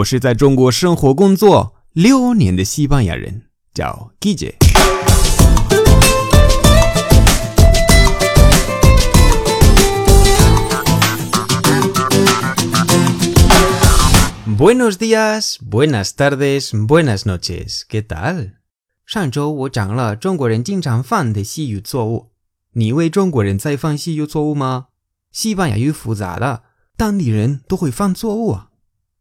我是在中国生活工作六年的西班牙人，叫 g i j i Buenos días，buenas tardes，buenas noches，¿qué tal？上周我讲了中国人经常犯的西语错误。你为中国人在犯西语错误吗？西班牙语复杂的，当地人都会放作物。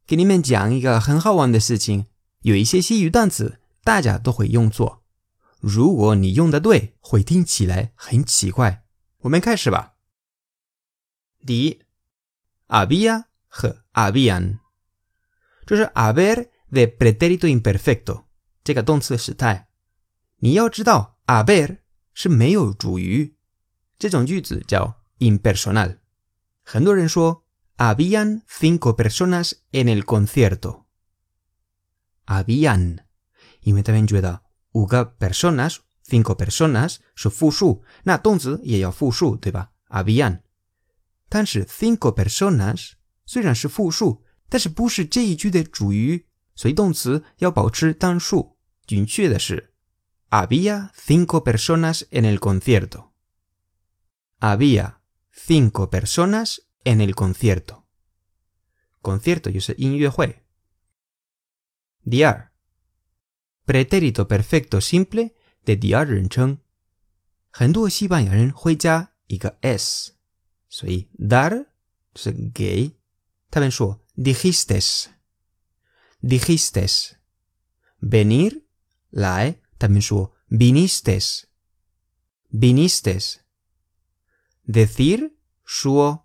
给你们讲一个很好玩的事情，有一些西语单词大家都会用错，如果你用的对，会听起来很奇怪。我们开始吧。第一，había 和 habían，这是 haber de pretérito imperfecto 这个动词时态。你要知道 haber 是没有主语，这种句子叫 impersonal。很多人说。Habían cinco personas en el concierto. Habían. Y me también ayuda. Uga personas, cinco personas, su fusu. Na tonzi y ella fusu, ¿verdad? Habían. 但是 cinco personas había cinco personas en el concierto había cinco personas en el concierto. Concierto, yo sé, Diar. Pretérito perfecto simple de diar rencheng. y es. Soy dar, gay. También su dijistes. Dijistes. Venir, la También su vinistes. Vinistes. Decir, suo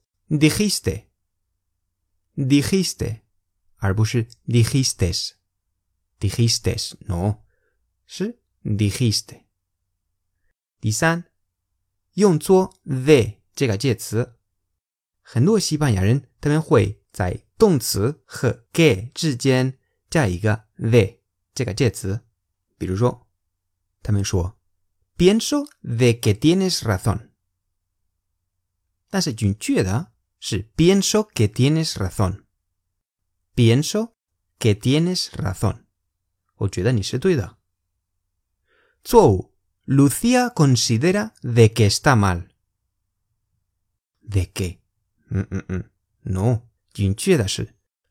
dijiste. Dijiste. Arbush dijiste. Dijiste. No. Sí. Dijiste. Dizan. Yung zuo de. Jega jetsu. Hendu si banyaren. También hui. Zai. Tung zu. He. Ke. Zijian. Jaiga. De. Jega jetsu. Piruzo. También suo. Pienso de que tienes razón. 但是准确的。Sí. Pienso que tienes razón. Pienso que tienes razón. se ni Zou. Lucía considera de que está mal. ¿De qué? Mm, mm, mm. No,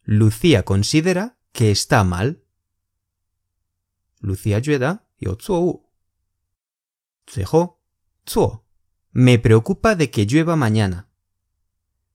Lucía considera que está mal. Lucía y yo Zhou. Me preocupa de que llueva mañana.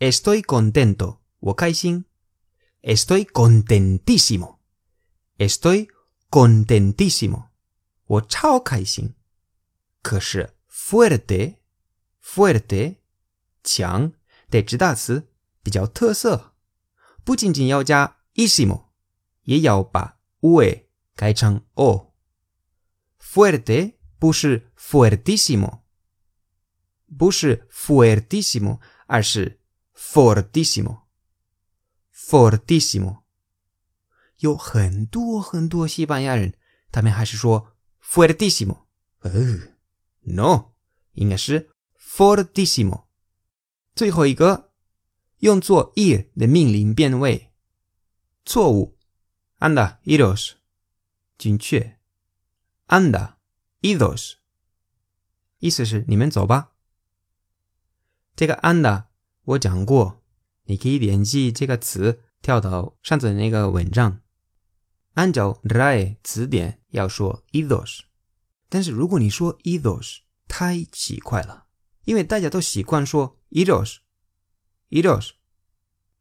Estoy contento. Wokaisin. Estoy contentísimo. Estoy contentísimo. Wokaisin. Kush Fuerte. Fuerte. Chiang. De chidazi. De yao tese. Pujin ya. Isimo. Y yao pa. Ue. Kaichang o. Fuerte. push Fuertísimo. Bush Fuertísimo. Arshi. Fortissimo，fortissimo，有很多很多西班牙人，他们还是说 fortissimo。呃，no，应该是 fortissimo。最后一个，用作 ir 的命令变位，错误。anda idos，准确。anda idos，意思是你们走吧。这个 anda。我讲过，你可以点击这个词跳到上次那个文章。按照 a 莱词典要说 ethos，但是如果你说 ethos 太奇怪了，因为大家都习惯说 ethos，ethos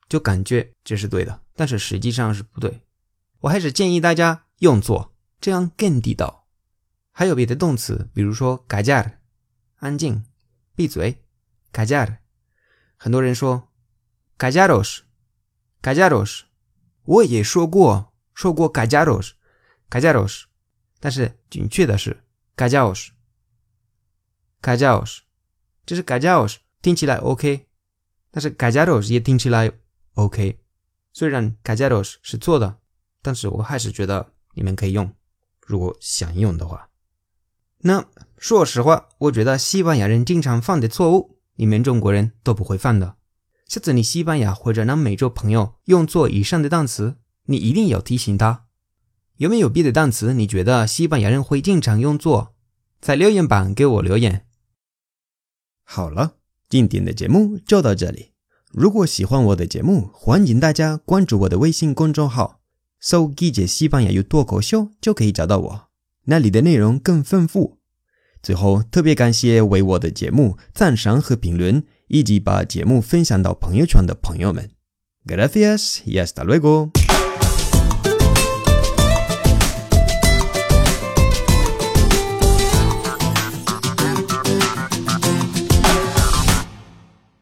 就感觉这是对的，但是实际上是不对。我还是建议大家用作，这样更地道。还有别的动词，比如说“卡加尔”，安静，闭嘴，卡加尔。很多人说 c a j a d o s c a j a d o s 我也说过说过 c a j a d o s c a j a d o s 但是准确的是 c a j a d o s c a j a d o s 这是 c a j a d o s 听起来 OK，但是 c a j a d o s 也听起来 OK，虽然 c a j a d o s 是错的，但是我还是觉得你们可以用，如果想用的话。那说实话，我觉得西班牙人经常犯的错误。你们中国人都不会犯的。下次你西班牙或者南美洲朋友用作以上的单词，你一定要提醒他。有没有别的单词你觉得西班牙人会经常用作？在留言板给我留言。好了，今天的节目就到这里。如果喜欢我的节目，欢迎大家关注我的微信公众号，搜“季姐西班牙语脱口秀”就可以找到我，那里的内容更丰富。最后，特别感谢为我的节目赞赏和评论，以及把节目分享到朋友圈的朋友们。Gracias，hasta luego。